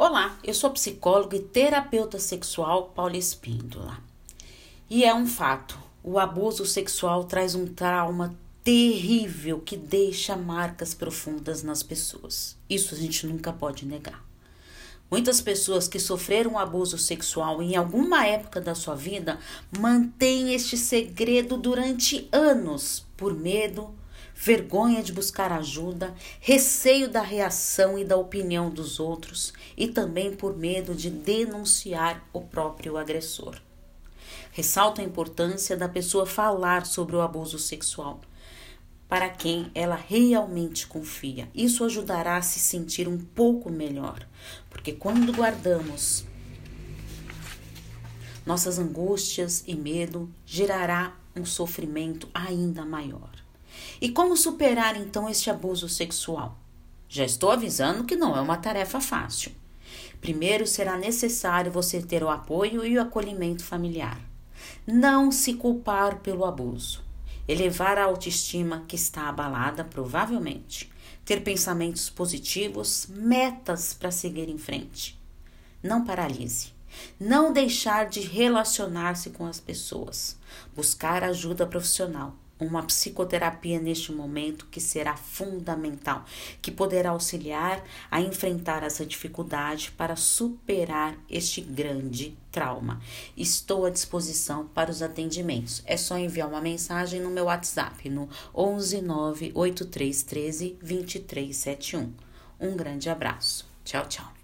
Olá, eu sou psicóloga e terapeuta sexual Paula Espíndola. E é um fato, o abuso sexual traz um trauma terrível que deixa marcas profundas nas pessoas. Isso a gente nunca pode negar. Muitas pessoas que sofreram abuso sexual em alguma época da sua vida mantêm este segredo durante anos por medo, vergonha de buscar ajuda, receio da reação e da opinião dos outros e também por medo de denunciar o próprio agressor. Ressalto a importância da pessoa falar sobre o abuso sexual para quem ela realmente confia. Isso ajudará a se sentir um pouco melhor, porque quando guardamos nossas angústias e medo, gerará um sofrimento ainda maior. E como superar então este abuso sexual? Já estou avisando que não é uma tarefa fácil. Primeiro será necessário você ter o apoio e o acolhimento familiar. Não se culpar pelo abuso. Elevar a autoestima que está abalada, provavelmente. Ter pensamentos positivos, metas para seguir em frente. Não paralise. Não deixar de relacionar-se com as pessoas. Buscar ajuda profissional uma psicoterapia neste momento que será fundamental, que poderá auxiliar a enfrentar essa dificuldade para superar este grande trauma. Estou à disposição para os atendimentos. É só enviar uma mensagem no meu WhatsApp no 11 98313 2371. Um grande abraço. Tchau, tchau.